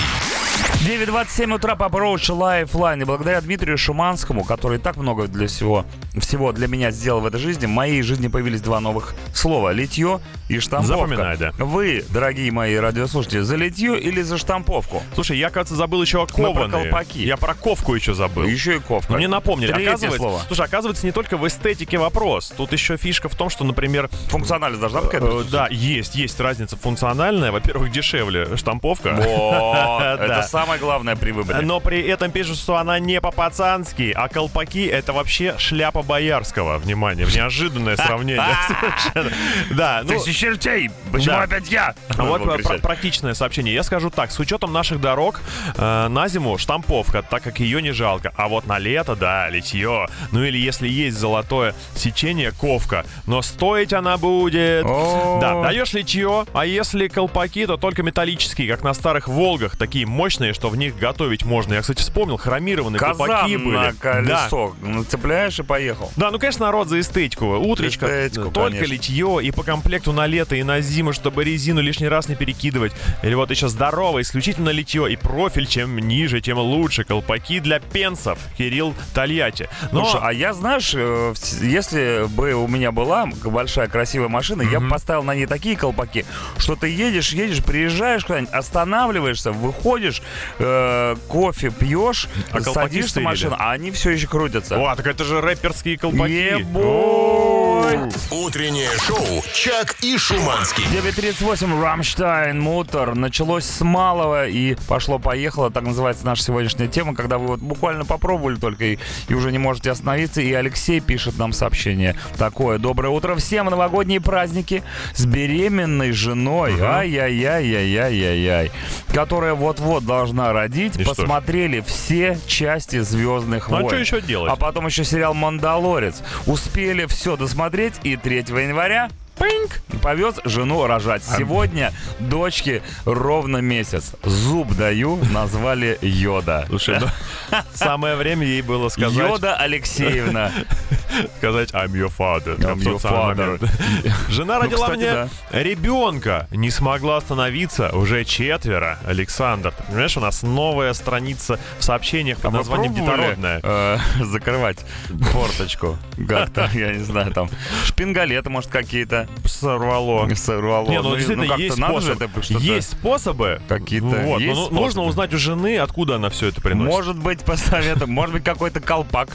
9.27 утра, Papa Roach, Lifeline. И благодаря Дмитрию Шуманскому, который так много для всего, всего для меня сделал в этой жизни, в моей жизни появились два новых слова. Литье и штамповка. Запоминай, да. Вы, дорогие мои радиослушатели, за литье или за штамповку? Слушай, я, кажется, забыл еще о Мы про кованые. колпаки. Я про ковку еще забыл. Еще и ковка. Мне напомнили, Третье оказывается, слово. слушай, оказывается, не только в эстетике вопрос. Тут еще фишка в том, что, например, Функциональность должна быть э, какая-то? да, есть, есть разница функциональная. Во-первых, дешевле штамповка. Вот, это самое главное при выборе. Но при этом пишут, что она не по-пацански, а колпаки это вообще шляпа боярского. Внимание, неожиданное сравнение. Да, ну, Тысячи чертей! Почему опять я? а вот практичное сообщение. Я скажу так, с учетом наших дорог э, на зиму штамповка, так как ее не жалко. А вот на лето, да, литье. Ну или если есть золотое сечение, ковка. Но стоить она будет... Да, даешь литье, а если колпаки, то только металлические, как на старых Волгах, такие мощные, что в них готовить можно. Я, кстати, вспомнил, хромированные колпаки Казан были. на Да. колесо. Ну, Цепляешь и поехал. Да, ну, конечно, народ за эстетику. Утречко, Эстетику, только конечно. литье и по комплекту на лето и на зиму, чтобы резину лишний раз не перекидывать. Или вот еще здорово, исключительно литье и профиль. Чем ниже, тем лучше. Колпаки для пенсов. Кирилл Тольятти. Но... Слушай, а я, знаешь, э, если бы у меня была большая красивая машина, я бы поставил на ней такие колпаки, что ты едешь, едешь, приезжаешь куда-нибудь, останавливаешься, выходишь, э, кофе пьешь, А садишься в машину, а они все еще крутятся. О, так это же рэперские колпаки. Ебой! Утреннее шоу «Чак и Шуманский». 9.38, Рамштайн, Мутор. Началось с малого и пошло-поехало. Так называется наша сегодняшняя тема, когда вы вот буквально попробовали только и, и уже не можете остановиться. И Алексей пишет нам сообщение такое. Доброе утро всем. Новогодние праздники с беременной женой. Ай-яй-яй-яй-яй-яй-яй. Которая вот-вот должна родить. И? Посмотрели все части «Звездных Ну, а войн». что еще делать? А потом еще сериал «Мандалорец». Успели все досмотреть посмотреть. И 3 января Пинг! Повез жену рожать. Сегодня дочке ровно месяц. Зуб даю, назвали Йода. Слушай, ну, самое время ей было сказать... Йода Алексеевна. Сказать I'm your father. I'm your father. Жена родила кстати, мне да. ребенка. Не смогла остановиться. Уже четверо. Александр. Ты Понимаешь, у нас новая страница в сообщениях под А названием «Детородная». э, закрывать форточку. Как-то, я не знаю, там шпингалеты, может, какие-то Сорвало. сорвало. Не, ну, действительно, как-то есть способ. это Есть способы. Какие-то Вот, есть ну, ну, способы. нужно узнать у жены, откуда она все это приносит. Может быть, посоветуем, может быть, какой-то колпак.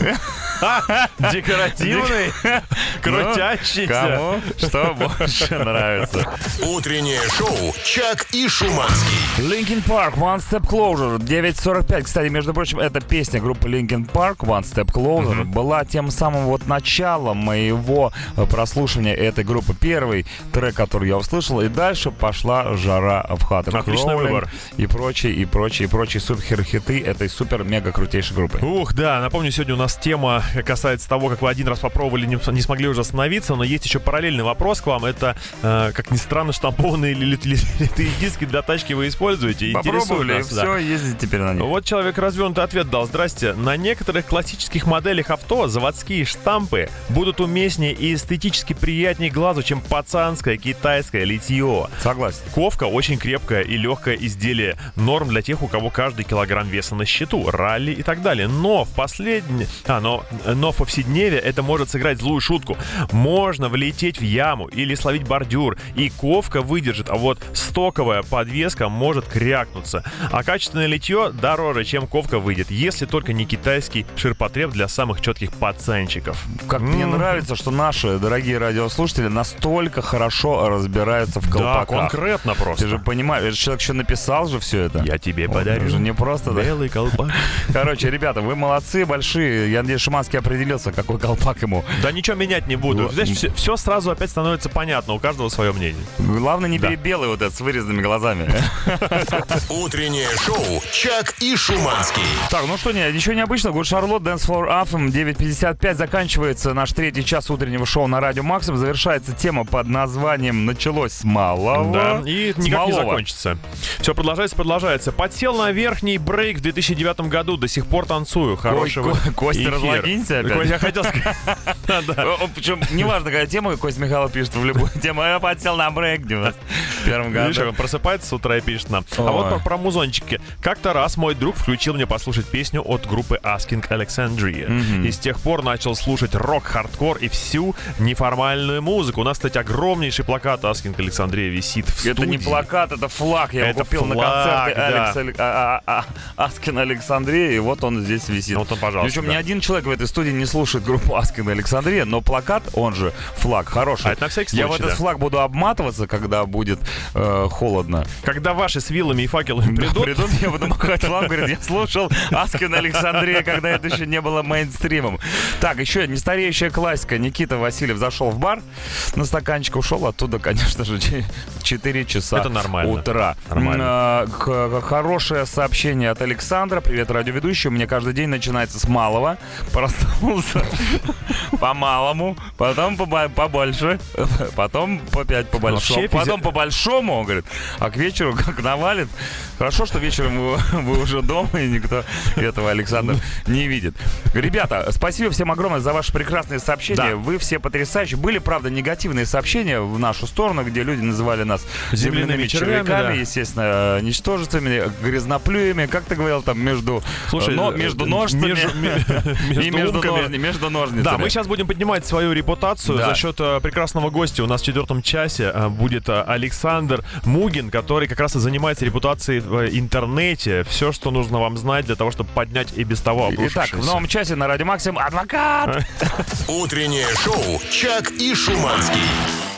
Декоративный, крутящийся. Кому что больше нравится. Утреннее шоу «Чак и Шуманский». Linkin Park, One Step Closer, 9.45. Кстати, между прочим, эта песня группы Linkin Park, One Step Closer, была тем самым вот началом моего э, прослушивания этой группы. Первый трек, который я услышал, и дальше пошла жара в хату. Отличный Crawling выбор. И прочие, и прочие, и прочие супер-хиты этой супер-мега крутейшей группы. Ух, да, напомню, сегодня у нас тема касается того, как вы один раз попробовали, не, не смогли уже остановиться, но есть еще параллельный вопрос к вам. Это, э, как ни странно, штампованные ли- ли- ли- литые диски для тачки вы используете? Попробовали, и нас, да. все, ездить теперь на них. Вот человек развернутый ответ дал. Здрасте. На некоторых классических моделях авто заводские штампы будут уместнее и эстетически приятнее глазу, чем пацанское китайское литье. Согласен. Ковка очень крепкое и легкое изделие. Норм для тех, у кого каждый килограмм веса на счету, ралли и так далее. Но в последнее... А, но, но в повседневе это может сыграть злую шутку. Можно влететь в яму или словить бордюр, и ковка выдержит, а вот стоковая подвеска может крякнуться. А качественное литье дороже, чем ковка выйдет, если только не китайский ширпотреб для самых четких пацанчиков. Как мне М. нравится, что наши дорогие радиослушатели настолько хорошо разбираются в Да, колпаках. конкретно Ты просто. же понимаешь, человек еще написал же все это. Я тебе Он подарю же не просто, да? белый колпак. Короче, ребята, вы молодцы, большие. Я надеюсь, Шиманский определился, какой колпак ему. Да ничего менять не буду. Знаешь, все, сразу опять становится понятно, у каждого свое мнение. Главное, не Да. бери белый вот этот с вырезанными глазами. Утреннее шоу «Чак и Шуманский». Так, ну что, не, ничего необычного. Good Charlotte, Dance for Anthem, 9.55. Заканчивается наш третий час утреннего шоу на радио Максим. Завершается тема под названием «Началось с малого». Да, и С никак не малого. закончится. Все продолжается, продолжается. Подсел на верхний брейк в 2009 году, до сих пор танцую. Хорошего Ко- Костя, эфира. Разлогинься опять. Я хотел сказать. Причем неважно, какая тема, Кость Михайлов пишет в любую тему. Я подсел на брейк в 91 Видишь, году. он просыпается с утра и пишет нам. А вот про, музончики. Как-то раз мой друг включил мне послушать песню от группы Asking Alexandria. И с тех пор начал слушать рок, хардкор и всю неформальную музыку. У нас, кстати, огромнейший плакат Asking Alexandria висит в Это не студии. плакат, это флаг. Я его купил на концерте а- а- а- Аскин Александрия, и вот он здесь висит. Вот он, пожалуйста, Причем ни один человек в этой студии не слушает группу Аскин Александрия, но плакат, он же флаг, хороший. А это на всякий Я в случай, этот да. флаг буду обматываться, когда будет э, холодно. Когда ваши с вилами и факелами Да, придут, придут, я буду махать флаг, говорит, я слушал Аскин Александрия, когда это еще не было мейнстримом. Так, еще нестареющая классика. Никита Васильев зашел в бар, на стаканчик ушел, оттуда, конечно же, 4 часа Это нормально. утра. Нормально. А, хорошее сообщение от Александра. Привет, радиоведущий. У меня каждый день начинается с малого. Проснулся по малому, потом по- побольше, потом по 5 по Вообще, потом по большому, он говорит, а к вечеру как навалит. Хорошо, что вечером вы, вы уже дома, и никто этого Александр не видит. Ребята, спасибо всем огромное за ваши прекрасные сообщения. Да. Вы все потрясающие. Были, правда, негативные сообщения в нашу сторону, где люди называли нас Земляными земляными червяками, да. естественно, ничтожествами, грязноплюями. Как ты говорил, там между, Слушай, но- э, между ножками между- и между между, ножни- между ножницами. Да, мы сейчас будем поднимать свою репутацию Да. за счет э, прекрасного гостя. У нас в четвертом часе э, будет э, Александр Мугин, который как раз и занимается репутацией в интернете. Все, что нужно вам знать для того, чтобы поднять и без того Итак, в новом часе на Радио Максим адвокат. Утреннее шоу «Чак и Шуманский».